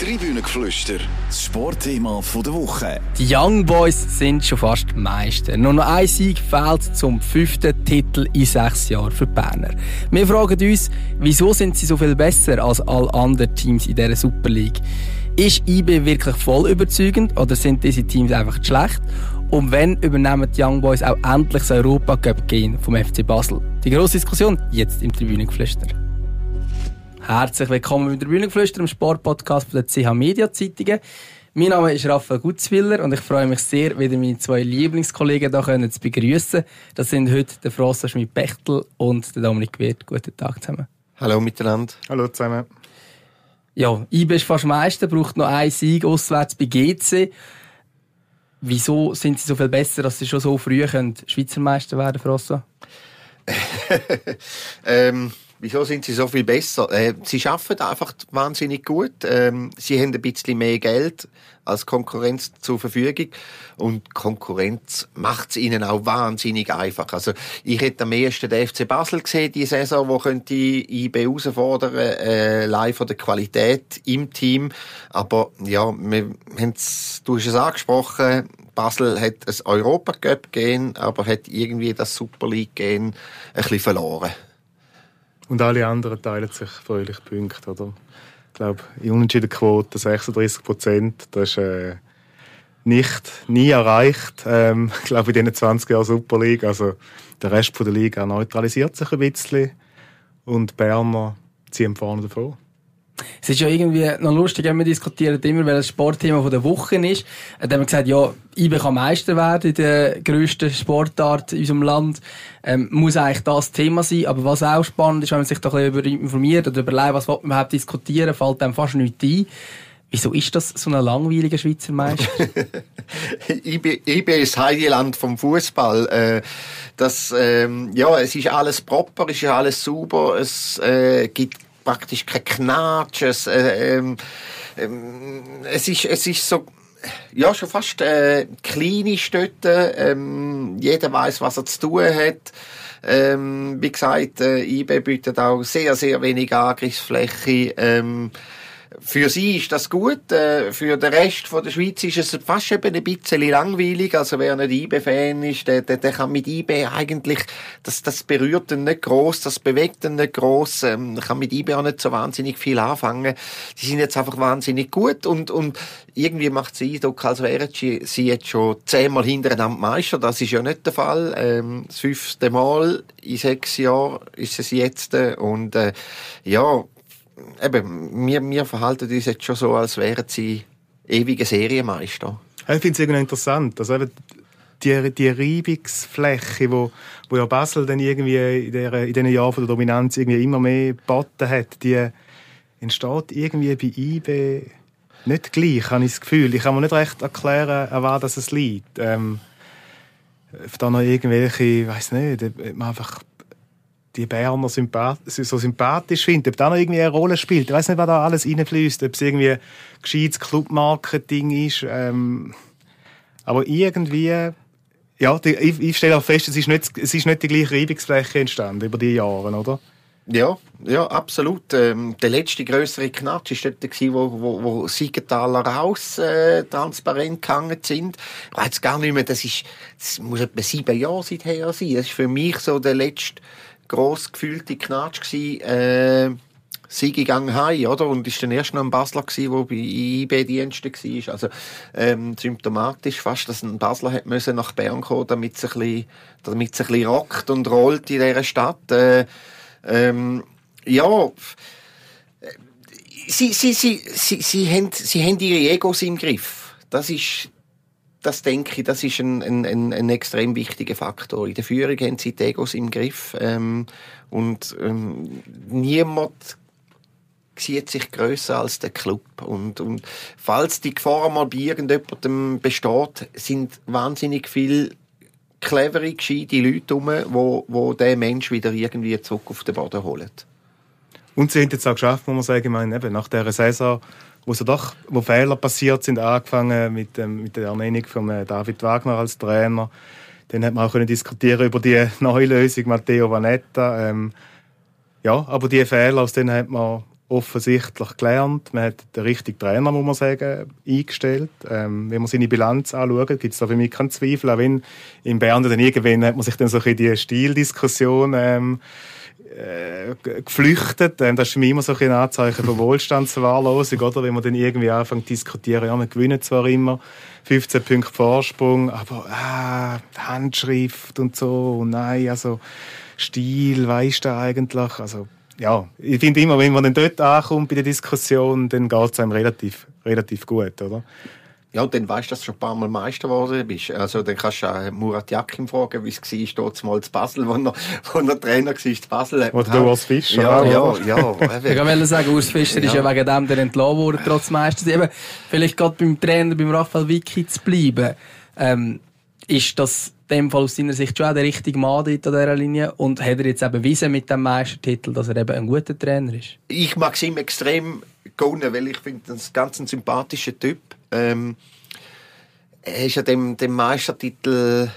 Tribünengeflüster, das Sportthema der Woche. Die Young Boys sind schon fast Meister. Nur noch ein Sieg fehlt zum fünften Titel in sechs Jahren für die Berner. Wir fragen uns, wieso sind sie so viel besser als alle anderen Teams in dieser Super League? Ist IB wirklich voll überzeugend oder sind diese Teams einfach schlecht? Und wenn übernehmen die Young Boys auch endlich das Europa Cup gehen vom FC Basel? Die grosse Diskussion jetzt im Tribünengeflüster. Herzlich willkommen beim Tribünengeflüster, im Sportpodcast der CH Media Zeitungen. Mein Name ist Raphael Gutzwiller und ich freue mich sehr, wieder meine zwei Lieblingskollegen hier zu begrüßen. Das sind heute der Frossa Schmidt-Bechtel und der Dominik Wirth. Guten Tag zusammen. Hallo miteinander. Hallo zusammen. Ja, IB ist fast Meister, braucht noch einen Sieg auswärts bei GC. Wieso sind sie so viel besser, dass sie schon so früh können Schweizer Meister werden, Frossa? ähm, wieso sind sie so viel besser? Äh, sie arbeiten einfach wahnsinnig gut. Ähm, sie haben ein bisschen mehr Geld als Konkurrenz zur Verfügung und Konkurrenz macht es ihnen auch wahnsinnig einfach. Also ich hätte am ehesten den FC Basel gesehen, die Saison, wo könnte IB herausfordern, äh, live von der Qualität im Team. Aber ja, wir du hast es angesprochen, Basel hat ein Europa Cup gehen, aber hat irgendwie das Super League gehen ein bisschen verloren. Und alle anderen teilen sich fröhlich Punkte, oder? Ich glaube, in Unentschiedenquote 36 Prozent, das ist äh, nicht, nie erreicht. Ähm, ich glaube, in diesen 20 Jahren Super League. Also, der Rest der Liga neutralisiert sich ein bisschen. Und Berner ziehen vorne davon. Es ist ja irgendwie noch lustig, wenn wir diskutieren immer, weil das Sportthema der Woche ist. Dann haben wir gesagt, ja, IB kann Meister werden in der grössten Sportart in unserem Land. Ähm, muss eigentlich das Thema sein. Aber was auch spannend ist, wenn man sich da ein bisschen informiert oder überlegt, was man überhaupt diskutieren, fällt einem fast nichts ein. Wieso ist das so ein langweiliger Schweizer Meister? IB, ist Heideland vom Fußball. Äh, das, ähm, ja, es ist alles proper, es ist alles sauber, es äh, gibt praktisch kein Knatsch. Es, äh, ähm, ähm, es, ist, es ist so, ja, schon fast äh, kleine Städte. Ähm, jeder weiß, was er zu tun hat. Ähm, wie gesagt, äh, IB bietet auch sehr, sehr wenig Angriffsfläche. Ähm, für sie ist das gut. Äh, für den Rest von der Schweiz ist es fast eben ein bisschen langweilig. Also wer nicht IB-Fan ist, der, der, der kann mit IB eigentlich, das, das berührt ihn nicht groß, das bewegt ihn nicht groß, ähm, kann mit IB auch nicht so wahnsinnig viel anfangen. Die sind jetzt einfach wahnsinnig gut und, und irgendwie macht sie Eindruck, als wären sie jetzt schon zehnmal hintereinander Meister. Das ist ja nicht der Fall. Ähm, das fünfte Mal in sechs Jahren ist es jetzt und äh, ja, eben, wir, wir verhalten uns jetzt schon so, als wären sie ewige Serienmeister. Ich finde es interessant, dass eben die, die Reibungsfläche, wo, wo ja Basel dann irgendwie in, der, in diesen Jahren der Dominanz irgendwie immer mehr geboten hat, die entsteht irgendwie bei IB nicht gleich, habe ich das Gefühl. Ich kann mir nicht recht erklären, an was es liegt. Ähm, da noch irgendwelche, ich weiß nicht, man einfach die Berner sympath so sympathisch findet, ob da noch irgendwie eine Rolle spielt. Ich weiß nicht, was da alles reinfließt, ob es irgendwie gescheites Clubmarketing ist. Ähm, aber irgendwie, ja, die, ich, ich, stelle auch fest, es ist, nicht, es ist nicht die gleiche Reibungsfläche entstanden über die Jahre, oder? Ja, ja, absolut. Ähm, der letzte größere Knatsch war dort, wo, wo, wo Siegenthaler raus äh, transparent gegangen sind. Ich weiß gar nicht mehr, das, ist, das muss etwa sieben Jahre seither sein. Das ist für mich so der letzte gross gefühlte Knatsch gsi, äh, Sigi gang heim, oder? Und ist dann erst noch ein Basler gsi, wo bei IB-Diensten war. Also, ähm, symptomatisch fast, dass ein Basler hat müssen nach Bern kommen, damit es damit es ein bisschen rockt und rollt in dieser Stadt. Äh, ähm, ja, sie, sie, sie, sie, sie, haben, sie haben ihre Egos im Griff. Das ist, das denke ich, das ist ein, ein, ein, extrem wichtiger Faktor. In der Führung haben sie die Egos im Griff ähm, und ähm, niemand sieht sich größer als der Club und, und falls die Gefahr mal bei irgendjemandem besteht, sind wahnsinnig viele clevere, gescheite Leute rum, wo, wo der Mensch wieder irgendwie zurück auf den Boden holen. Und sie haben jetzt auch geschafft, muss man sagen, ich meine, eben nach dieser Saison wo so doch wo Fehler passiert sind, angefangen mit, ähm, mit der Ernennung von äh, David Wagner als Trainer. Dann hat man auch können diskutieren über die neue Lösung, Matteo Vanetta. Ähm, ja, aber die Fehler, aus denen hat man offensichtlich gelernt. Man hat den richtigen Trainer, muss man sagen, eingestellt. Ähm, wenn man seine Bilanz anschaut, gibt es da für mich keinen Zweifel. Auch wenn in Bern dann irgendwann hat man sich dann so ein die Stildiskussion ähm, äh, geflüchtet. Das ist für immer so ein Anzeichen von Wohlstandsverwahrlosung, oder? Wenn man dann irgendwie anfängt zu diskutieren, ja, wir gewinnen zwar immer 15 Punkte Vorsprung, aber ah, Handschrift und so, und nein, also Stil, weißt du eigentlich, also ja, ich finde immer, wenn man dann dort ankommt bei der Diskussion, dann geht es einem relativ, relativ gut, oder? Ja, und dann weißt du, dass du schon ein paar Mal Meister geworden bist. Also, dann kannst du auch Murat Yakin fragen, wie es war, dort mal zu Basel, wo er, wo er Trainer war, zu Basel. Oder du Urs Fischer. Ja, ja, ja. ich wollte sagen, Urs Fischer ja. ist ja wegen dem der entlassen worden, trotz Meister. Eben, vielleicht gerade beim Trainer, beim Raphael Vicky zu bleiben. Ähm, ist das in dem Fall aus seiner Sicht schon auch der richtige Mann dort an dieser Linie? Und hat er jetzt eben bewiesen mit dem Meistertitel, dass er eben ein guter Trainer ist? Ich mag ihn extrem gönnen, weil ich finde, er ist ganz ein sympathischer Typ. Ähm, er ist ja dem, dem Meistertitel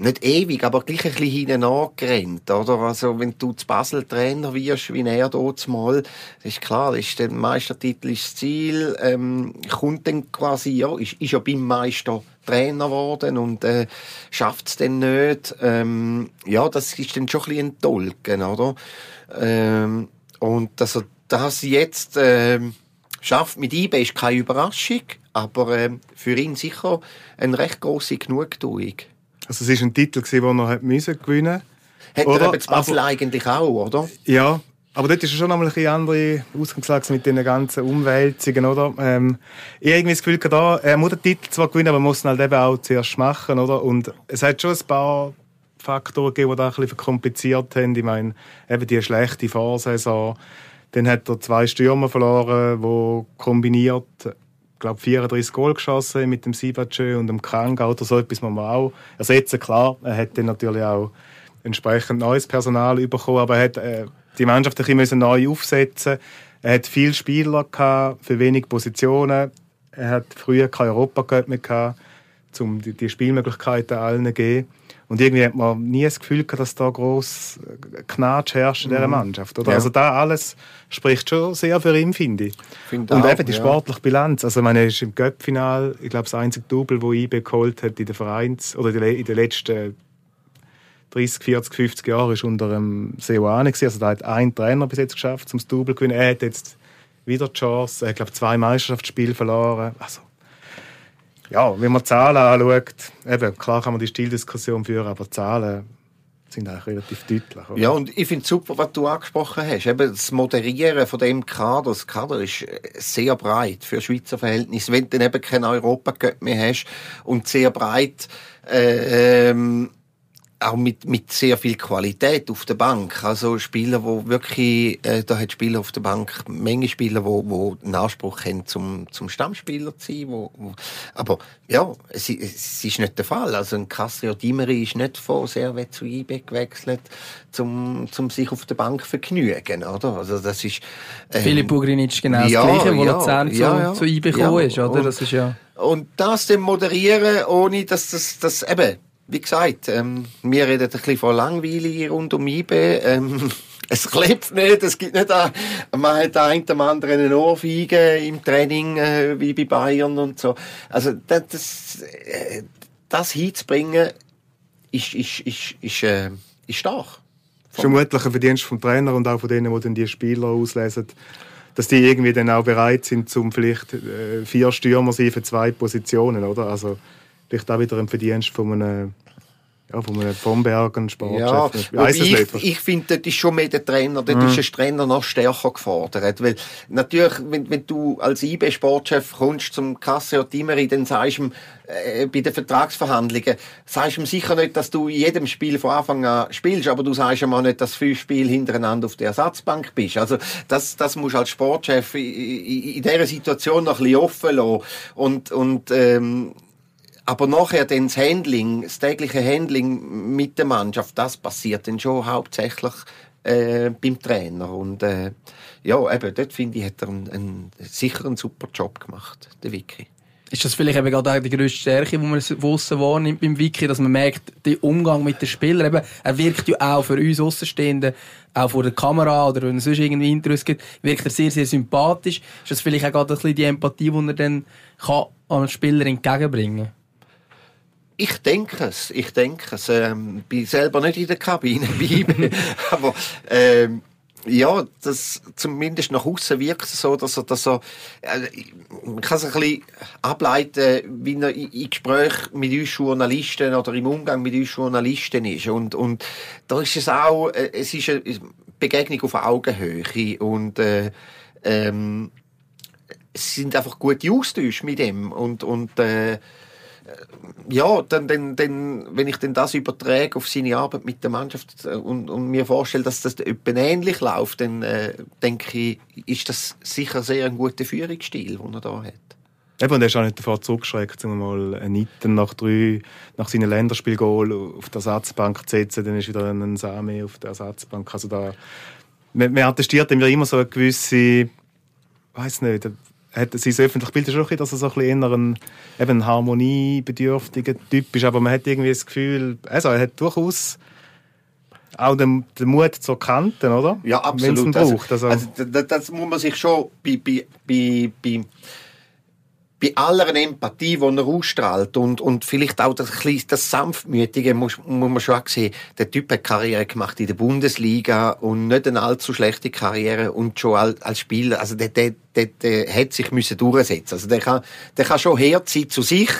nicht ewig, aber gleich ein bisschen hinten angerannt, oder? Also, wenn du zu Basel Trainer wirst, wie er dort mal, ist klar, ist der Meistertitel ist das Ziel, ähm, kommt dann quasi, ja, ist, ist ja beim Meister Trainer geworden und, äh, schafft es dann nicht, ähm, ja, das ist dann schon ein bisschen entolken, oder? Ähm, und, also, das jetzt, ähm, schafft mit IB ist keine Überraschung, aber äh, für ihn sicher eine recht grosse Genugtuung. Also es war ein Titel, den er hat müssen gewinnen musste. Hat oder? er eben Basel aber, eigentlich auch, oder? Ja, aber dort ist schon noch eine andere Ausgangslage mit den ganzen Umwälzungen, oder? Ähm, ich habe irgendwie das Gefühl, da, er muss den Titel zwar gewinnen, aber man muss ihn halt eben auch zuerst machen, oder? Und es hat schon ein paar Faktoren gegeben, die das ein bisschen verkompliziert haben. Ich meine, eben die schlechte Vorsaison, dann hat er zwei Stürmer verloren, die kombiniert, glaube 34 Goal geschossen mit dem Sivacö und dem Kranga oder so etwas muss man auch ersetzen. Klar, er hat dann natürlich auch entsprechend neues Personal bekommen, aber er hat äh, die Mannschaft ein bisschen neu aufsetzen Er hat viele Spieler gehabt, für wenig Positionen. Er hat früher kein Europa mehr gehabt, um die, die Spielmöglichkeiten allen zu geben. Und irgendwie hat man nie das Gefühl gehabt, dass da groß Knatsch herrscht in dieser mhm. Mannschaft. Oder? Ja. Also da alles spricht schon sehr für ihn, finde ich. Find und auch, eben die sportliche Bilanz. Also meine, er ist im Göppfinal, ich glaube, das einzige Double, das IB geholt hat in den Vereins oder in den letzten 30, 40, 50 Jahren ist unter dem Seoane Also da hat ein Trainer bis jetzt geschafft, zum Double zu gewinnen. Er hat jetzt wieder die Chance. Er hat, glaube zwei Meisterschaftsspiele verloren. Also ja, wenn man Zahlen anschaut, eben, klar kann man die Stildiskussion führen, aber Zahlen sind eigentlich relativ deutlich. Oder? Ja, und ich finde super, was du angesprochen hast. Eben das Moderieren von dem Kader. Das Kader ist äh, sehr breit für Schweizer Verhältnisse. Wenn du dann eben kein Europa mehr hast und sehr breit äh, ähm, auch mit, mit sehr viel Qualität auf der Bank. Also Spieler, wo wirklich, äh, da hat Spieler auf der Bank, Menge Spieler, wo, wo einen Anspruch haben, zum, zum Stammspieler zu sein. Wo, wo, aber ja, es, es ist nicht der Fall. Also ein Castro Dimeri ist nicht von Servet zu IB gewechselt, zum, zum sich auf der Bank vergnügen, oder? Also das ist... Ähm, Philipp Bugrinitsch genau ja, das Gleiche, wo ja, Luzern ja, zu, ja, zu IB gekommen ist, oder? Das ist ja... Und das dann moderieren, ohne dass das, das eben wie gesagt, ähm, wir reden ein bisschen von Langweile rund um IB. Ähm, es klebt nicht, es gibt nicht, ein, man hat einen dem anderen eine Ohrfeige im Training, äh, wie bei Bayern und so. Also, das, das, äh, das hinzubringen, ist, ist, ist, ist, äh, ist stark. Vermutlich ein Verdienst vom Trainer und auch von denen, die dann die Spieler auslesen, dass die irgendwie dann auch bereit sind, zum vielleicht äh, vier Stürmer sein für zwei Positionen, oder? Also, vielleicht auch wieder ein Verdienst von einem ja, von einem Vomberg, ein Sportchef. Ja, ich, ich, ich finde, dort ist schon mehr der Trainer, dort mhm. ist der Trainer noch stärker gefordert. Weil natürlich, wenn, wenn du als IB-Sportchef kommst zum Kasse oder Timeri, dann sagst du ihm, äh, bei den Vertragsverhandlungen, sagst du ihm sicher nicht, dass du in jedem Spiel von Anfang an spielst, aber du sagst ihm auch nicht, dass du fünf Spiele hintereinander auf der Ersatzbank bist. Also das, das musst du als Sportchef in, in, in dieser Situation noch ein bisschen offen lassen. Und, und ähm, aber nachher dann das Handling, das tägliche Handling mit der Mannschaft, das passiert dann schon hauptsächlich äh, beim Trainer. Und äh, ja, eben, dort finde ich, hat er einen, einen, sicher einen super Job gemacht, der Vicky. ist das vielleicht eben gerade die grösste Stärke, die man von wahrnimmt beim Wiki, dass man merkt, der Umgang mit den Spielern, eben, er wirkt ja auch für uns Außenstehenden, auch vor der Kamera oder wenn es sonst irgendwie Interviews gibt, wirkt er sehr, sehr sympathisch. Ist das vielleicht auch gerade ein bisschen die Empathie, die er dann kann an Spieler entgegenbringen kann? Ich denke es, ich denke es. Ähm, bin selber nicht in der Kabine aber ähm, ja, das zumindest nach außen wirkt es so, dass er, dass er äh, man kann es ein bisschen ableiten, wie er in Gespräch mit uns Journalisten oder im Umgang mit uns Journalisten ist. Und, und da ist es auch, äh, es ist eine Begegnung auf Augenhöhe und äh, ähm, es sind einfach gute Austausche mit ihm und, und äh, ja, dann, dann, dann, wenn ich denn das überträge auf seine Arbeit mit der Mannschaft äh, und, und mir vorstelle, dass das etwa ähnlich läuft, dann äh, denke ich, ist das sicher sehr ein guter Führungsstil, den er da hat. Eben, und er ist auch nicht davor zurückgeschreckt, um mal einen Nitten nach drei, nach seinem Länderspielgoal auf der Ersatzbank zu setzen, dann ist wieder ein Same auf der Ersatzbank. Also da, man, man attestiert ihm ja immer so eine gewisse, weiß nicht, hat sein öffentliches Bild ist schon dass er so ein bisschen eher ein, eben harmoniebedürftiger Typ ist, aber man hat irgendwie das Gefühl, also er hat durchaus auch den, den Mut zur Kanten, oder? Ja, absolut. Braucht, also, also, also das, das, muss man sich schon bei, bei, bei, bei bei aller Empathie, die er ausstrahlt und, und vielleicht auch das, das Sanftmütige, muss, muss man schon auch sehen, der Typ hat Karriere gemacht in der Bundesliga und nicht eine allzu schlechte Karriere und schon als, Spieler, also der, der, der, der hat sich müssen durchsetzen Also der kann, der kann schon Herz sein zu sich,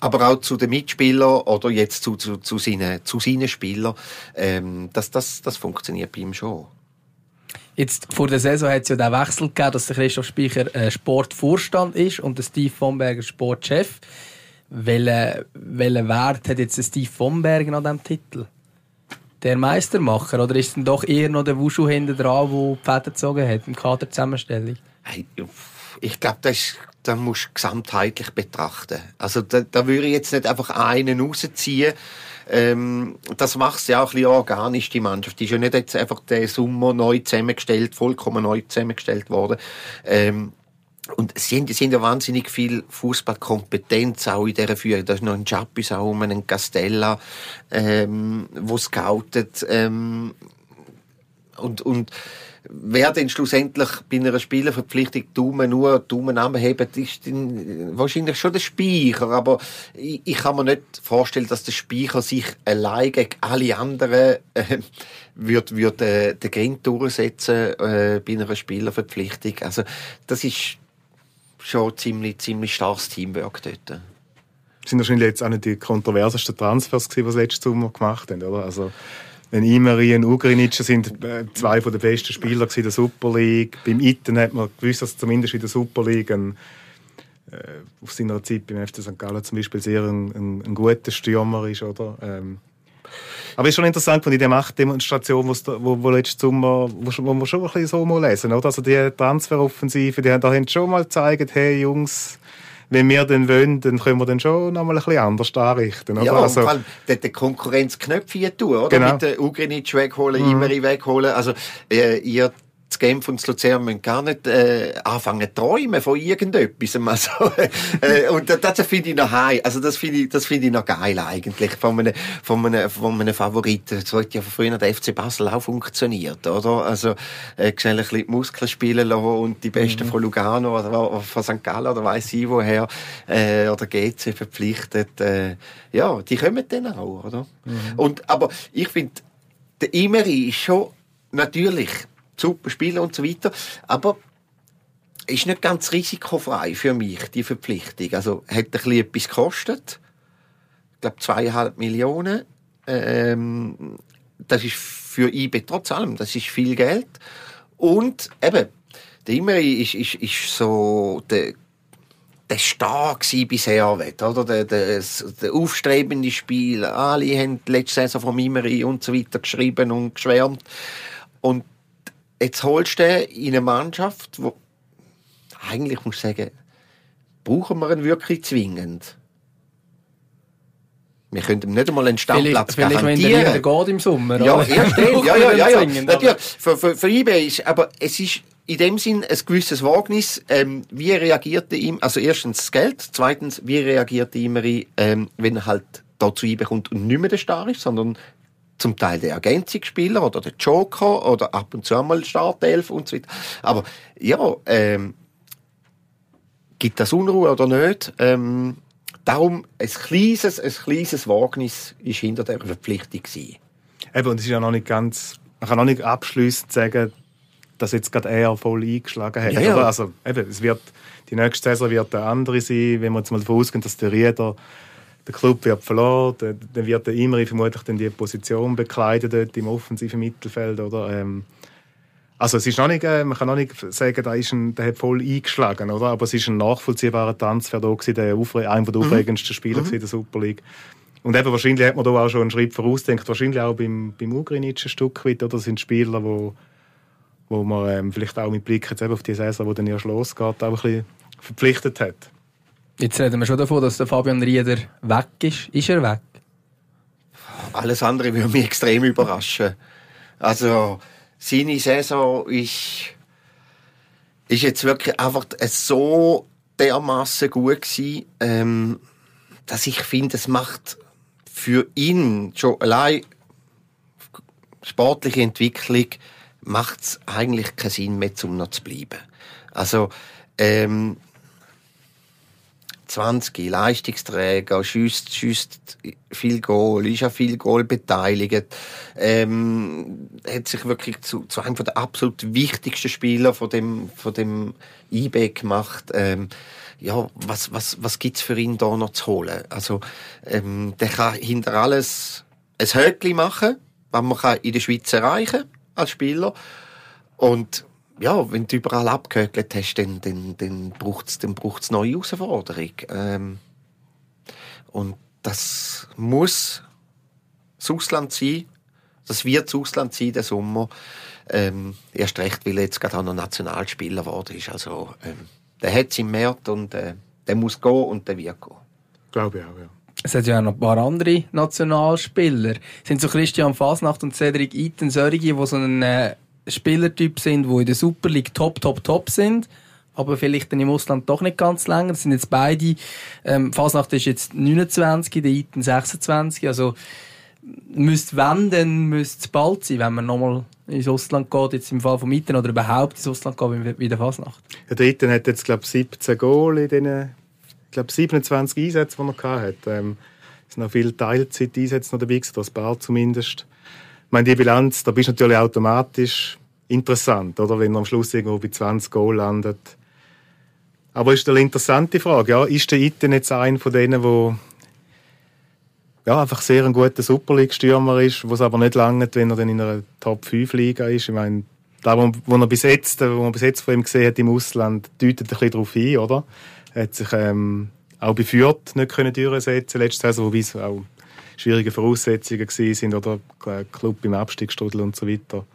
aber auch zu den Mitspielern oder jetzt zu, zu, zu, seinen, zu seinen Spielern. Ähm, das, das, das funktioniert bei ihm schon. Jetzt, vor der Saison hat es ja den Wechsel gegeben, dass der Christoph Speicher äh, Sportvorstand ist und der Steve Vonberger Sportchef. Welchen, welchen Wert hat jetzt der Steve Vonberger an diesem Titel? Der Meistermacher? Oder ist es doch eher noch der Wushu hinten dran, der die Fäden gezogen hat im Kaderzusammenstellung? Hey, ich glaube, das, das musst du gesamtheitlich betrachten. Also da, da würde ich jetzt nicht einfach einen rausziehen ähm, das macht es ja auch ein bisschen organisch, die Mannschaft. Die ist ja nicht jetzt einfach der Sommer neu zusammengestellt, vollkommen neu zusammengestellt worden. Ähm, und es sind, es sind ja wahnsinnig viel Fußballkompetenz auch in dieser Führung. Da ist noch ein Chappis auch um, einen Castella, ähm, wo scoutet, ähm, und, und, wer denn schlussendlich bei einer Spielerverpflichtung Daumen nur Daumen hebt, ist dann wahrscheinlich schon der Speicher. Aber ich, ich, kann mir nicht vorstellen, dass der Speicher sich allein gegen alle anderen äh, wird, wird äh, den Grind durchsetzen äh, bei einer Spielerverpflichtung. Also das ist schon ziemlich ziemlich starkes Teamwork dort. Das sind wahrscheinlich jetzt auch nicht die kontroversesten Transfers, die sie letztes Sommer gemacht haben, oder? Also wenn Imeri und Ugrinic sind äh, zwei von den besten Spieler in der Super League. Beim Iten hat man gewusst, dass zumindest in der Super League ein, äh, auf seiner Zeit beim FC St. Gallen zum Beispiel sehr ein, ein, ein guter Stürmer ist, oder? Ähm, aber es ist schon interessant, von dieser Machtdemonstration, wo, wo letzten Sommer, wo, wir schon ein bisschen so mal lesen, oder? Also die Transferoffensive, die haben schon mal gezeigt, hey Jungs, wenn wir dann wollen, dann können wir dann schon noch mal ein bisschen anders anrichten. Oder? Ja, also, vor allem den Konkurrenzknöpfe tun, oder? Genau. Mit der Ugrinic wegholen, mhm. Imeri wegholen. Also, äh, ihr Genf und zu Luzern müssen gar nicht äh, anfangen zu träumen von irgendetwas. Also, äh, und das, das finde ich noch heim. Also das finde ich, das finde ich noch geil eigentlich von einem, von einem, von einem Favoriten. So hat ja früher der FC Basel auch funktioniert, oder? Also äh, schnell ein bisschen die Muskeln spielen lassen und die Besten mhm. von Lugano oder von St. Gallen oder weiss ich woher äh, oder GC verpflichtet. Äh, ja, die kommen dann auch, oder? Mhm. Und aber ich finde, der Imeri ist schon natürlich super Spieler und so weiter. Aber ist nicht ganz risikofrei für mich, die Verpflichtung. Also, hat ein bisschen etwas gekostet. Ich glaube, zweieinhalb Millionen. Ähm, das ist für IB trotz allem, das ist viel Geld. Und eben, der Imri ist, ist, ist so der, der Star bisher, oder? Der, der, der aufstrebende Spiel. Alle haben letzte Saison von Imri und so weiter geschrieben und geschwärmt. Und jetzt holst du den in eine Mannschaft, wo eigentlich muss ich sagen, brauchen wir ihn wirklich zwingend. Wir können ihm nicht einmal einen Stammplatz vielleicht, garantieren. Vielleicht, wenn der geht im Sommer. Ja, erst ja, ja, ja, ja. Natürlich, für, für, für eBay ist, aber es ist, in dem Sinn ein gewisses Wagnis. Ähm, wie reagierte ihm, also erstens das Geld, zweitens, wie reagierte Imeri, ähm, wenn er halt dazu einbekommt und nicht mehr der Star ist, sondern zum Teil der Ergänzungsspieler oder der Joker oder ab und zu einmal Startelf und so weiter. Aber ja, ähm, gibt das Unruhe oder nicht? Ähm, darum ein kleines, ein kleines Wagnis ist hinter der Verpflichtung gewesen. Eben, und es ist ja noch nicht ganz, man kann noch nicht abschließend sagen, dass jetzt gerade er voll eingeschlagen hat. Ja, ja. Also, eben, es wird, die nächste Saison wird eine andere sein, wenn wir jetzt mal davon ausgehen, dass der Rieder der Club wird verloren, dann, wird der Imri vermutlich dann die Position bekleiden dort im offensiven Mittelfeld, oder? Ähm, also es ist noch nicht, äh, man kann noch nicht sagen, der, ist ein, der hat voll eingeschlagen, oder? Aber es ist ein nachvollziehbarer Transfer da gewesen, der Aufre einer der Mhm. aufregendsten Spieler mhm. der Super League. Und eben wahrscheinlich hat man da auch schon einen Schritt vorausgedacht, wahrscheinlich auch beim, beim Ugrinic ein Stück weit, oder? Das sind Spieler, wo, wo man ähm, vielleicht auch mit Blick jetzt eben auf die Saison, die dann erst losgeht, auch ein bisschen verpflichtet hat. Jetzt reden wir schon davon, dass der Fabian Rieder weg ist. Ist er weg? Alles andere würde mich extrem überraschen. Also, seine Saison ist, ist jetzt wirklich einfach so dermaßen gut gewesen, ähm, dass ich finde, es macht für ihn schon allein sportliche Entwicklung macht es eigentlich keinen Sinn mehr, um noch zu bleiben. Also, ähm, 20 Leistungsträger, schießt, schießt viel Goal, ist an viel Goal beteiligt, ähm, hat sich wirklich zu, zu einem der absolut wichtigsten Spieler von dem, von dem IB gemacht. Ähm, ja, was, was, was gibt's für ihn da noch zu holen? Also, ähm, der kann hinter alles ein Höckli machen, was man kann in der Schweiz erreichen als Spieler. Und ja, wenn du überall abgehökelt hast, dann, dann, dann braucht es dann braucht's neue Herausforderung. Ähm, und das muss das Ausland sein. Das wird das Ausland sein, der Sommer. Ähm, erst recht, weil er jetzt gerade auch noch Nationalspieler geworden ist. Also, ähm, der hat es im März und äh, der muss gehen und der wird gehen. Glaube ich auch, ja. Es hat ja noch ein paar andere Nationalspieler. Es sind so Christian Fasnacht und Cedric Iten solche, die so ein äh, Spielertyp sind, die in der Super League top, top, top sind, aber vielleicht dann im Ausland doch nicht ganz länger. Das sind jetzt beide. Ähm, Fasnacht ist jetzt 29, der Iten 26. Also müsste wenn, dann müsste es bald sein, wenn man nochmal ins Ausland geht, jetzt im Fall von Iten oder überhaupt ins Ausland geht, wie der Fasnacht. Ja, der Iten hat jetzt, glaube ich, 17 Goal in diesen, glaube, 27 Einsätzen, die er hatte. Ähm, es sind noch viele Teilzeit-Einsätze noch dabei das paar zumindest. Meine, die Bilanz, da bist du natürlich automatisch interessant, oder? Wenn er am Schluss irgendwo bei 20 Goal landet. Aber ist eine interessante Frage, ja, ist der Iten jetzt einer von denen, der ja, einfach sehr ein guter Super League-Stürmer ist, wo es aber nicht lange, wenn er dann in einer Top-5-Liga ist. Ich meine, da, wo, wo, er bis jetzt, wo man bis jetzt von ihm gesehen hat im Ausland, deutet ein bisschen darauf ein, oder? Er hat sich ähm, auch bei Fürth nicht können durchsetzen letzte Saison, wobei es auch schwierige Voraussetzungen sind, oder Club im Abstiegsstrudel und so weiter.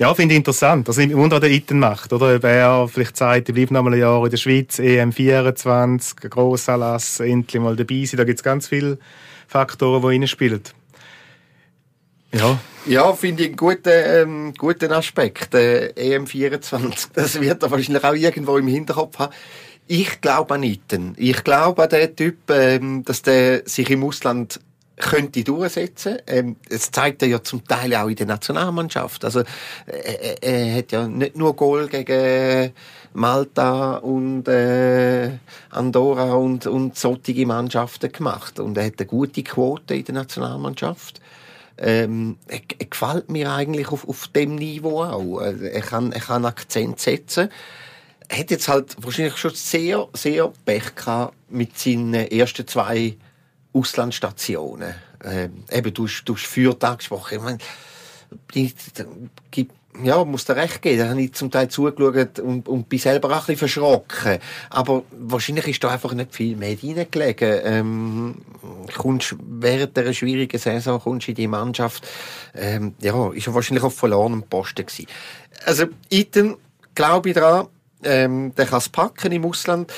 Ja, finde ich interessant. Also, ich wundere, was der Iten macht, oder? Ob er vielleicht sagt, ich bleibe noch mal ein Jahr in der Schweiz, EM24, ein Grossanlass, endlich mal dabei sein. Da gibt es ganz viele Faktoren, die reinspielen. Ja. Ja, finde ich einen guten, ähm, guten Aspekt. Äh, EM24, das wird er wahrscheinlich auch irgendwo im Hinterkopf haben. Ich glaube an Iten. Ich glaube an den Typ, ähm, dass der sich im Ausland könnte durchsetzen. Ähm, das zeigt er ja zum Teil auch in der Nationalmannschaft. Also er, er hat ja nicht nur Goal gegen Malta und äh, Andorra und und solche Mannschaften gemacht und er hat eine gute Quote in der Nationalmannschaft. Ähm, er, er gefällt mir eigentlich auf, auf dem Niveau auch. Also, er kann, er kann Akzent setzen. Er hat jetzt halt wahrscheinlich schon sehr, sehr Pech gehabt mit seinen ersten zwei Auslandsstationen. Ähm, eben, du hast, du hast Fürth angesprochen. Ich meine, die, ja, muss dir recht geben. Da habe ich zum Teil zugeschaut und, und bin selber auch ein bisschen verschrocken. Aber wahrscheinlich ist da einfach nicht viel mehr reingelegen. Ähm, kommst während dieser schwierigen Saison kommst in die Mannschaft. Ähm, ja, ist ja wahrscheinlich auf verlorenem Posten gewesen. Also, Iten, glaube ich dran, ähm, der kann es packen im Ausland.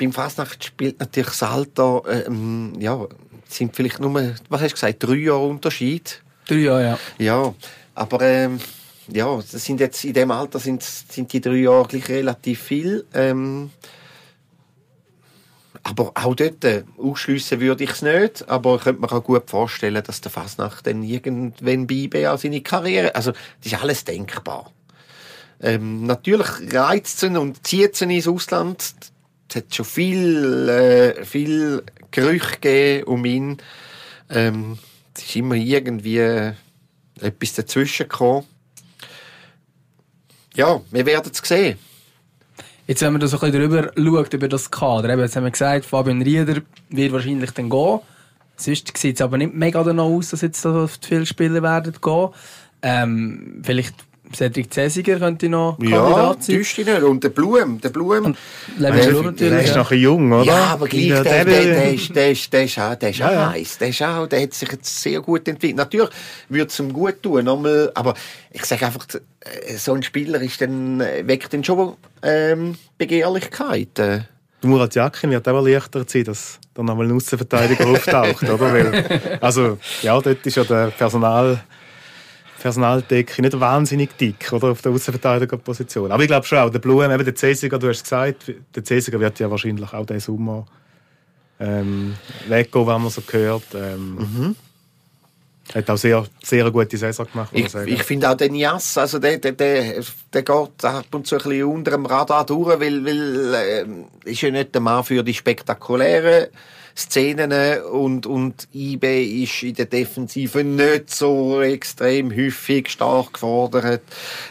Beim Fasnacht spielt natürlich das Alter, ähm, ja, sind vielleicht nur, was hast du gesagt, drei Jahre Unterschied. Drei Jahre, ja. Ja, aber ähm, ja, das sind jetzt in dem Alter sind, sind die drei Jahre gleich relativ viel. Ähm, aber auch dort äh, ausschliessen würde ich es nicht. Aber ich könnte mir auch gut vorstellen, dass der Fasnacht dann irgendwann bei an seine Karriere. Also, das ist alles denkbar. Ähm, natürlich reizt es und zieht es ins Ausland. Es hat schon viel, äh, viel Gerüche gegeben um ihn. Ähm, es ist immer irgendwie etwas dazwischen gekommen. Ja, wir werden es sehen. Jetzt, wenn man da so ein bisschen drüber schaut, über das Kader, eben, jetzt haben wir gesagt, Fabian Rieder wird wahrscheinlich dann gehen. Sonst sieht es aber nicht mega danach aus, dass jetzt so viele Spieler werden gehen. Ähm, vielleicht Cedric Cäsiger könnte noch Kandidat sein. Ja, nicht. Und der Blum, der Blum. Und Levin Blum natürlich. Der ist noch ein jung, oder? Ja, aber gleich, der, der, der, der, ist, der, ist, der ist auch, der ist ja, ja. heiß. Der, ist auch, der hat sich jetzt sehr gut entwickelt. Natürlich würde es ihm gut tun, nochmal, aber ich sage einfach, äh, so ein Spieler ist dann, äh, weckt dann schon ähm, Begehrlichkeit. Äh. Murat Yakin wird aber leichter sein, dass da nochmal ein Außenverteidiger auftaucht, oder? Weil, also, ja, dort ist ja der Personal Personaldecke nicht wahnsinnig dick oder, auf der Außenverteidigerposition. Aber ich glaube schon auch, der Blum, eben der Cäsiger, du hast gesagt, der Cäsiger wird ja wahrscheinlich auch diesen Sommer ähm, weggehen, wenn man so gehört. Ähm, mhm. Hat auch sehr, sehr eine gute Saison gemacht. Ich, ich finde auch den Jas, also der, der, der, der geht ab und zu ein bisschen unter dem Radar durch, weil, weil äh, ist ja nicht der Mann für die spektakulären Szenen und, und IB ist in der Defensive nicht so extrem häufig stark gefordert.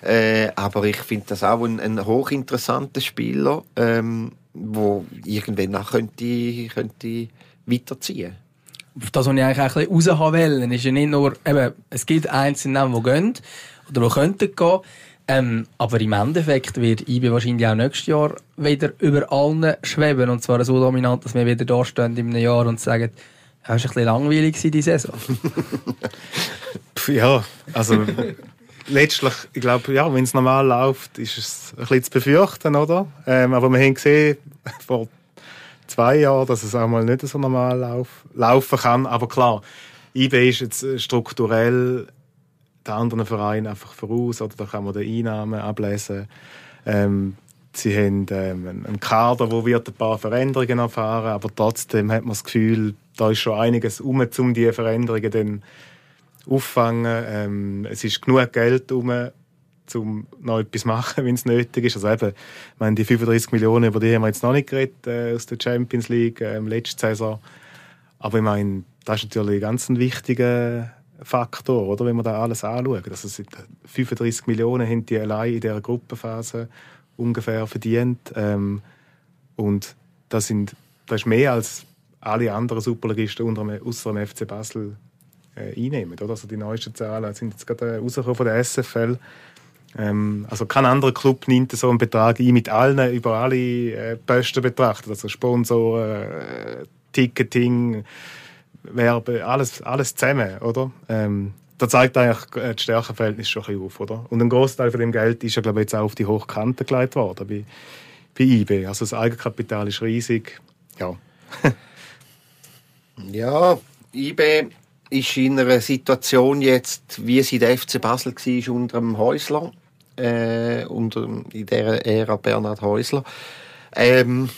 Äh, aber ich finde das auch ein, ein hochinteressanter Spieler, ähm, wo irgendwann nach könnte, könnte weiterziehen auf das, was ich eigentlich auch ein bisschen raushaben will, ist ja nicht nur, eben, es gibt Einzelne, die gehen oder die könnten gehen, ähm, aber im Endeffekt wird IB wahrscheinlich auch nächstes Jahr wieder über allen schweben. Und zwar so dominant, dass wir wieder da stehen in einem Jahr und sagen, ja, ist ein bisschen langweilig die Saison. ja, also letztlich, ich glaube, ja, wenn es normal läuft, ist es ein bisschen zu befürchten, oder? Ähm, aber wir haben gesehen, vor zwei Jahren, dass es auch mal nicht so normal lauf, laufen kann. Aber klar, IB ist jetzt strukturell den anderen Vereinen einfach voraus oder da kann man die Einnahmen ablesen. Ähm, sie haben ähm, einen Kader, wo wird ein paar Veränderungen erfahren, aber trotzdem hat man das Gefühl, da ist schon einiges um, um diese Veränderungen dann auffangen. Ähm, es ist genug Geld um, um noch etwas zu machen, wenn es nötig ist. Also eben, meine, die 35 Millionen, über die haben wir jetzt noch nicht geredet äh, aus der Champions League äh, letzte Saison. Aber ich meine, das ist natürlich ganz ein wichtiger Faktor, oder? wenn wir da alles anschauen. Also 35 Millionen haben die allein in dieser Gruppenphase ungefähr verdient. Ähm, und das, sind, das ist mehr als alle anderen Superligisten außer dem FC Basel äh, einnehmen. Oder? Also die neuesten Zahlen sind jetzt gerade rausgekommen von der SFL. Ähm, also kein anderer Club nimmt so einen Betrag ein mit allen über alle äh, Posten betrachtet. Also Sponsoren, äh, Ticketing, Werbe, alles, alles zusammen, oder? Ähm, da zeigt eigentlich das Stärkenverhältnis schon ein bisschen auf, oder? Und ein Großteil von dem Geld ist ja, glaube ich, jetzt auch auf die Hochkante gelegt worden bei, bei IB. Also das Eigenkapital ist riesig, ja. ja, IB ist in einer Situation jetzt, wie sie der FC Basel war unter dem Häusler, äh, unter, in der Ära Bernhard Häusler. Ähm,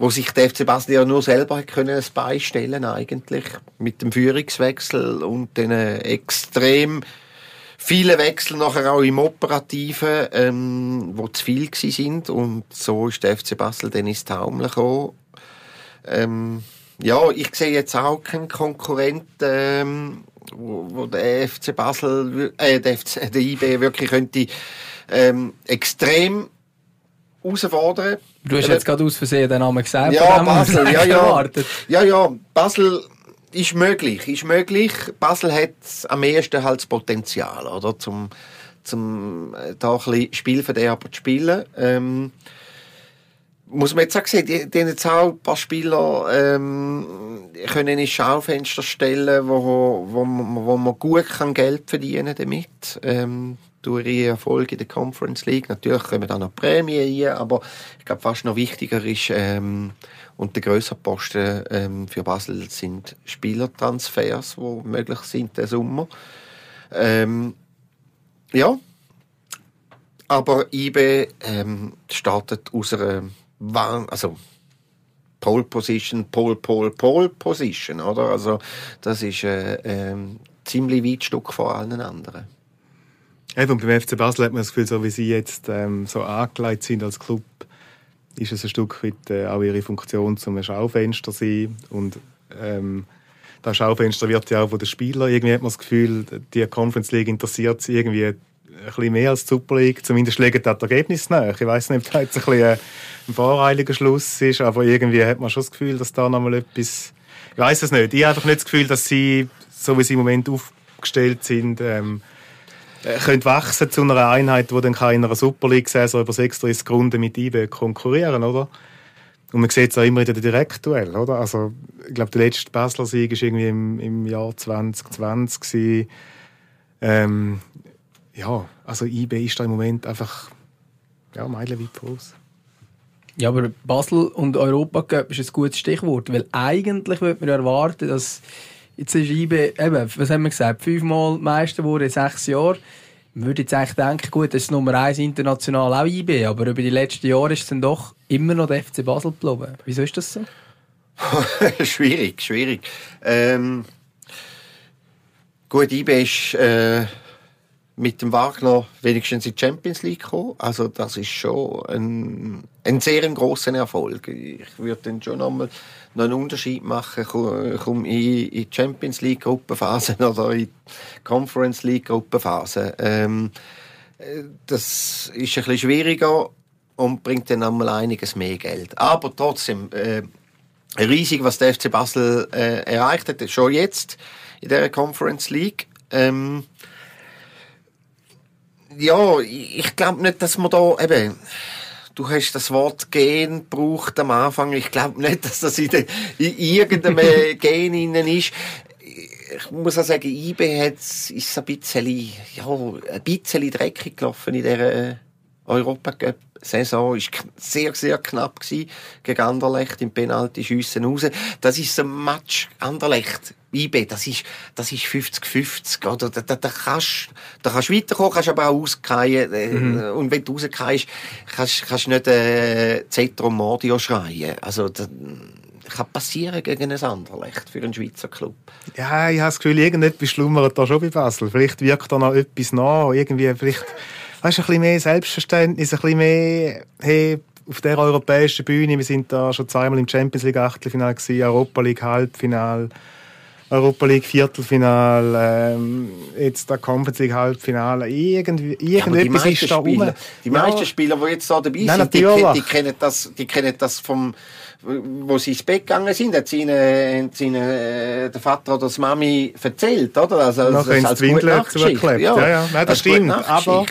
wo sich der FC Basel ja nur selber können beistellen eigentlich mit dem Führungswechsel und den extrem vielen Wechsel nachher auch im Operativen, ähm, wo zu viel gsi sind und so ist der FC Basel dann ins Taumeln gekommen. Ähm, ja, ich sehe jetzt auch keinen Konkurrenten, ähm, wo, wo der FC Basel, äh, der, FC, der IB wirklich könnte ähm, extrem herausfordern. Du hast jetzt gerade aus Versehen den Namen gesagt. Ja, Basel, ja, ja. Ja, ja, Basel ist möglich, ist möglich. Basel hat am ehesten halt das Potenzial, oder, zum, zum äh, da ein bisschen Spielverderber zu spielen. Ähm, muss man jetzt auch sehen, die, die haben jetzt auch ein paar Spieler ähm, können ins Schaufenster stellen, wo, wo, wo man gut kann Geld verdienen damit. Ähm, durch ihre Erfolge in der Conference League. Natürlich kommen dann noch Prämien rein, aber ich glaube, fast noch wichtiger ist, ähm, und der größere Posten ähm, für Basel sind Spielertransfers, die möglich sind diesen Sommer. Ähm, ja, aber IB ähm, startet aus einer, Wahn- also Pole Position, Pole, Pole, Pole Position, oder? Also das ist äh, ähm, ziemlich weit Stück vor allen anderen. Eben, beim FC Basel hat man das Gefühl, so wie sie jetzt ähm, so angelegt sind als Club, ist es ein Stück weit äh, auch ihre Funktion zum Schaufenster sein. Und ähm, das Schaufenster wird ja auch von den Spielern. Irgendwie hat man das Gefühl, die Conference League interessiert sie irgendwie ein bisschen mehr als die Super League. Zumindest legen das Ergebnis nach. Ich weiß nicht, ob das jetzt ein bisschen ein voreiliger Schluss ist, aber irgendwie hat man schon das Gefühl, dass da noch mal etwas... Ich weiß es nicht. Ich habe einfach nicht das Gefühl, dass sie, so wie sie im Moment aufgestellt sind, ähm, äh, können wachsen zu einer Einheit, die dann kann in einer Super League-Saison über 36 Runden mit IB konkurrieren, oder? Und man sieht es auch immer in den Direktduell, oder? Also, ich glaube, der letzte Basler Sieg war irgendwie im, im Jahr 2020. gewesen. Ähm, ja, also IB ist da im Moment einfach ja, meilenweit voraus. Ja, aber Basel und Europa Cup ist ein gutes Stichwort, weil eigentlich würde man erwarten, dass jetzt ist IB, eben, was haben wir gesagt, fünfmal Meister wurde in sechs Jahren. Man würde jetzt eigentlich denken, gut, das ist Nummer eins international auch IB, aber über die letzten Jahre ist es dann doch immer noch der FC Basel geblieben. Wieso ist das so? schwierig, schwierig. Ähm, gut, IB ist äh, mit dem Wagner wenigstens in die Champions League gekommen. Also das ist schon ein, ein sehr großer Erfolg. Ich würde dann schon nochmal noch einen Unterschied machen, komme ich in die Champions League Gruppenphase oder in die Conference League Gruppenphase. Ähm, äh, das ist ein bisschen schwieriger und bringt dann einmal einiges mehr Geld. Aber trotzdem, äh, riesig, was der FC Basel äh, erreicht hat, schon jetzt in der Conference League. Ähm, ja, ich glaube nicht, dass man da eben du hast das Wort Gen gebraucht am Anfang. Ich glaube nicht, dass das in, de, in irgendeinem Gen innen ist. Ich muss auch sagen, IB hat, ist ein bisschen, ja, ein bisschen dreckig gelaufen in dieser Europacup. Saison ist sehr, sehr knapp gewesen gegen Anderlecht im Penalty-Schiessen raus. Das ist ein Match Anderlecht. IB, das ist, das ist 50-50, oder? Da, da, da kannst, da kannst du weiterkommen, kannst aber auch rausgehen. Äh, mhm. Und wenn du rausgehst, kannst, kannst du nicht, äh, Zetro Mordio schreien. Also, das kann passieren gegen ein Anderlecht für einen Schweizer Club. Ja, ich habe das Gefühl, irgendetwas schlummert da schon bei Basel. Vielleicht wirkt da noch etwas nach, irgendwie, vielleicht, weißt du, ein bisschen mehr Selbstverständnis, ein bisschen mehr, hey, auf der europäischen Bühne, wir sind da schon zweimal im Champions League Achtelfinale gewesen, Europa League Halbfinale, Europa League Viertelfinale, ähm, jetzt der Conference League Halbfinale, irgendwie, irgendetwas ja, ist da rum. Die meisten ja. Spieler, die jetzt da dabei Nein, sind, die, die, kennen das, die kennen das vom, wo sie ins Bett gegangen sind, hat ihnen, hat ihnen äh, der Vater oder die Mami erzählt, oder? Also, als, als, als Windel zugeklebt. Ja, ja, ja. Nein, das stimmt. Aber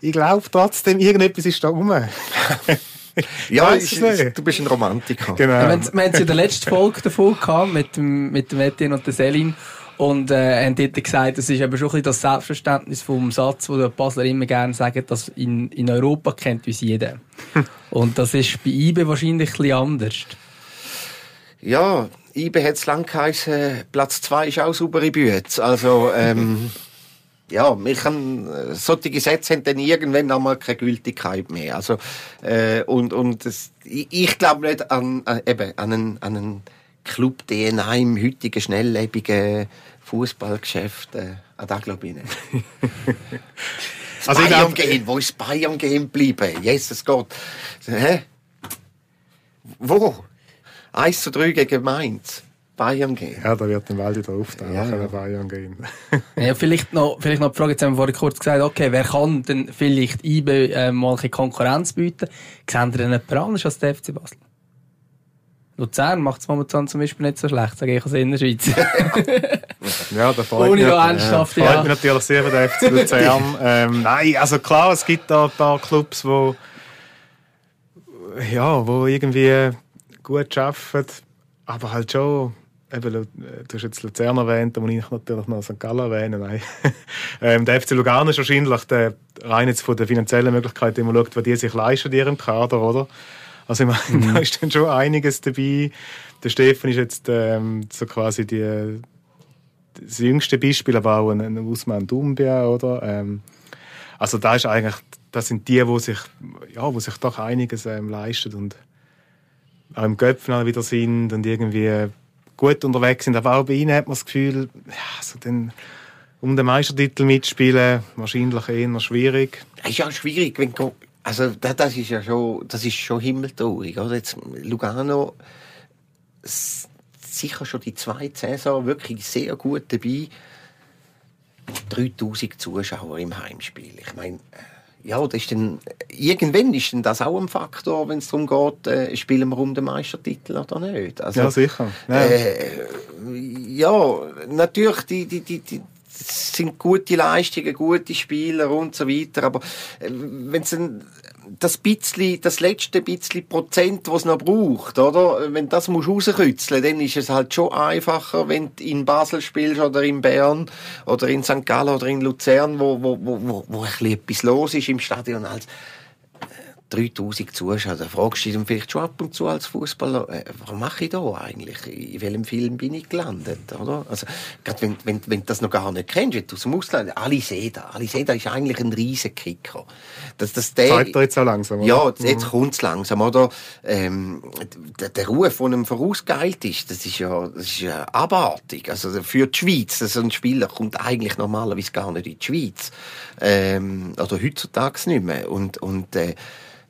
ich glaube trotzdem, irgendetwas ist da rum. ja, ich, du bist ein Romantiker. Genau. Ja, wir, wir haben in der letzten Folge davon gehabt, mit dem, mit dem Etienne und der Selin. Und äh, haben dort gesagt, das ist eben schon ein bisschen das Selbstverständnis vom Satz, wo die Basler immer gerne sagen, dass in, in Europa kennt uns jeder. und das ist bei IBE wahrscheinlich ein bisschen anders. Ja, IBE hat es lang geheißen, Platz 2 ist auch saubere Bühne. Also, ähm, ja, wir kann, solche Gesetze haben dann irgendwann einmal keine Gültigkeit mehr. Also, äh, und, und das, ich, ich glaube nicht an, äh, eben, an einen, an einen Club DNA im heutigen schnelllebigen Fußballgeschäft. Äh, an das glaube ich nicht. also Bayern ich glaub, gehen, wo ist Bayern gehen geblieben? Jesus Gott. Hä? Wo? 1 zu 3 gegen Mainz. Bayern gehen. Ja, da wird im Wald wieder auftauchen, ja, ja. Bayern gehen. ja, vielleicht noch, vielleicht noch die Frage, jetzt haben wir vorhin kurz gesagt, okay, wer kann denn vielleicht IBE äh, mal eine Konkurrenz bieten? Sehen ihr denn jemand anders als der FC Basel? Luzern macht es momentan zum Beispiel nicht so schlecht, sage ich aus Innerschweiz. ja, da freut Ohne mich, ernsthaft, ja. freut mich natürlich sehr für den FC Luzern. ähm, nein, also klar, es gibt da ein paar Clubs, wo ja, wo irgendwie gut arbeiten, aber halt schon eben, du hast jetzt Luzern erwähnt, da muss ich natürlich noch St. Gallen erwähnen. Nein. ähm, der FC Lugano ist wahrscheinlich der, rein jetzt von den finanziellen Möglichkeiten, wenn man schaut, was die sich leisten in ihrem Kader, oder? Also ich meine, mhm. da ist dann schon einiges dabei. Der Stefan ist jetzt ähm, so quasi die, das jüngste Beispiel, aber auch ein, ein Usman Dumbia, oder? Ähm, also da ist eigentlich das sind die, wo sich, ja, wo sich doch einiges ähm, leisten und auch im Göpfen wieder sind und irgendwie gut unterwegs sind. Aber auch bei ihnen hat man das Gefühl, ja, so den, um den Meistertitel mitspielen, wahrscheinlich eher schwierig. Ist ja schwierig, wenn also das ist ja schon, das ist schon himmeltraurig, oder? Jetzt Lugano sicher schon die zweite Saison wirklich sehr gut dabei. 3000 Zuschauer im Heimspiel. Ich meine, ja, das ist dann, irgendwann ist dann das auch ein Faktor, wenn es darum geht, äh, spielen wir um den Meistertitel oder nicht. Also, ja, sicher. Ja, äh, ja natürlich, die, die, die, die sind gute Leistungen, gute Spieler und so weiter, aber äh, wenn es das bisschen, das letzte bisschen Prozent, was noch braucht, oder? Wenn das musst rauskützeln, dann ist es halt schon einfacher, wenn du in Basel spielst oder in Bern oder in St. Gallen oder in Luzern, wo, wo, wo, wo, wo ein bisschen etwas los ist im Stadion, als 3000 Zuschauer, da fragst du dich vielleicht schon ab und zu als Fußballer, äh, was mache ich da eigentlich? In welchem Film bin ich gelandet, oder? Also, gerade wenn, wenn, wenn du das noch gar nicht kennst, wenn du aus dem Ausland, Ali Seda, Ali Seda ist eigentlich ein riesen Kicker. Das, das der, Zeigt er jetzt auch langsam, oder? Ja, jetzt mhm. kommt's langsam, oder? Ähm, der, der Ruf, der ihm vorausgeilt ist, das ist ja, das ist ja abartig. Also, für die Schweiz, so ein Spieler kommt eigentlich normalerweise gar nicht in die Schweiz. Ähm, oder heutzutage nicht mehr. Und, und, äh,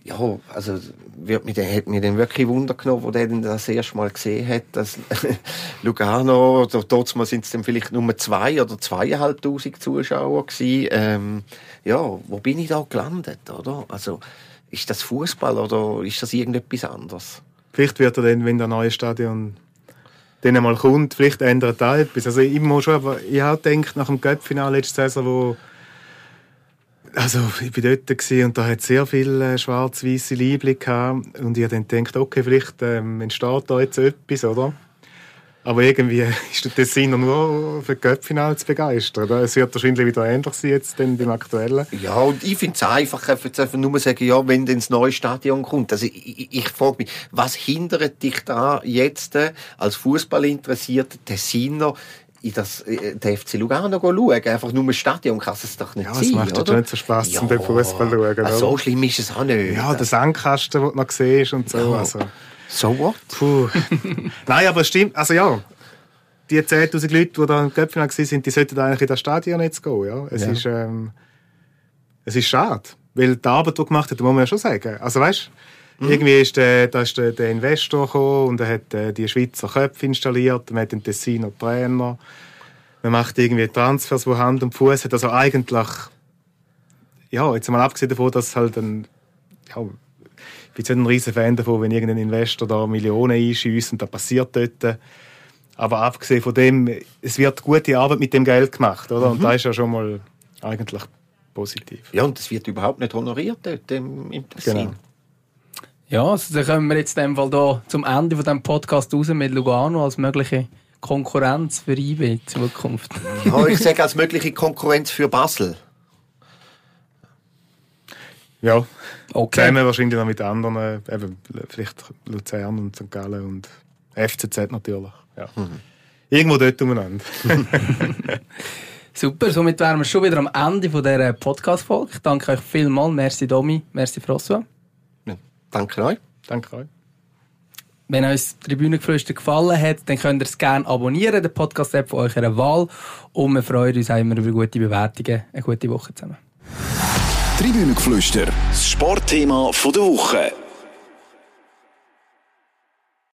ja, also wird mich, hat mich dann wirklich Wunder genommen, wo der dann das erste Mal gesehen hat, dass Lugano, oder dort sind es dann vielleicht nur zwei oder zweieinhalbtausend Zuschauer gewesen. Ähm, ja, wo bin ich da gelandet, oder? Also, ist das Fußball oder ist das irgendetwas anderes? Vielleicht wird er dann, wenn der neue Stadion dann einmal kommt, vielleicht ändert er etwas. Also ich muss schon, aber ich habe gedacht, nach dem Göppfinale letzte Saison, wo also ich war dort und da hat sehr viele äh, schwarz-weiße Liebling gehabt. Und ich habe dann gedacht, okay, vielleicht ähm, entsteht da jetzt etwas, oder? Aber irgendwie ist der Tessiner nur für Göppfinale zu begeistern. Es wird wahrscheinlich wieder ähnlich sein jetzt denn beim aktuellen. Ja, und ich finde es einfach, einfach, einfach nur sagen, ja, wenn dann das neue Stadion kommt. Also ich, ich, ich frage mich, was hindert dich da jetzt äh, als Fußballinteressierter Tessiner in das, äh, der FC Lugano schauen. Einfach nur im Stadion kann es doch nicht ja, sein, es macht oder? nicht so Spass, ja, zum den Fußball zu schauen. Also so schlimm ist es auch nicht. Ja, der Sandkasten, den du noch siehst und so. Ja. Also. So what? Puh. Nein, aber es stimmt. Also ja, die 10'000 Leute, die da im Köpfen waren, die sollten eigentlich in das Stadion jetzt gehen. Ja? Es, ja. Ist, ähm, es ist schade. Weil die Arbeit, die gemacht hat, muss man ja schon sagen. Also weißt Mhm. Irgendwie ist der, da ist der, der Investor gekommen und er hat äh, die Schweizer Köpfe installiert, man hat den Tessiner Trainer, man macht irgendwie Transfers, wo Hand und Fuß hat. Also eigentlich, ja, jetzt mal abgesehen davon, dass halt ein, ja, ich bin nicht ein riesen Fan davon, wenn irgendein Investor da Millionen einschießt und da passiert dort. Aber abgesehen von dem, es wird gute Arbeit mit dem Geld gemacht, oder? Mhm. Und das ist ja schon mal eigentlich positiv. Ja, und es wird überhaupt nicht honoriert dort im, im Tessin. Genau. Ja, also dann kommen wir jetzt in dem Fall da zum Ende von diesem Podcast raus mit Lugano als mögliche Konkurrenz für IB in Zukunft. ja, ich sage als mögliche Konkurrenz für Basel. Ja, okay. zusammen wahrscheinlich noch mit anderen, äh, eben, vielleicht Luzern und St. Gallen und FCZ natürlich. Ja. Mhm. Irgendwo dort umeinander. Super, somit wären wir schon wieder am Ende von dieser Podcast-Folge. Ich danke euch vielmals. Merci Domi, merci François. Danke euch. Danke euch. Wenn euch die Tribünengeflüster gefallen hat, dann könnt ihr es gerne abonnieren, den Podcast-App von eurer Wahl. Und wir freuen uns auch immer über gute Bewertungen. Eine gute Woche zusammen. Tribünengeflüster, das Sportthema der Woche.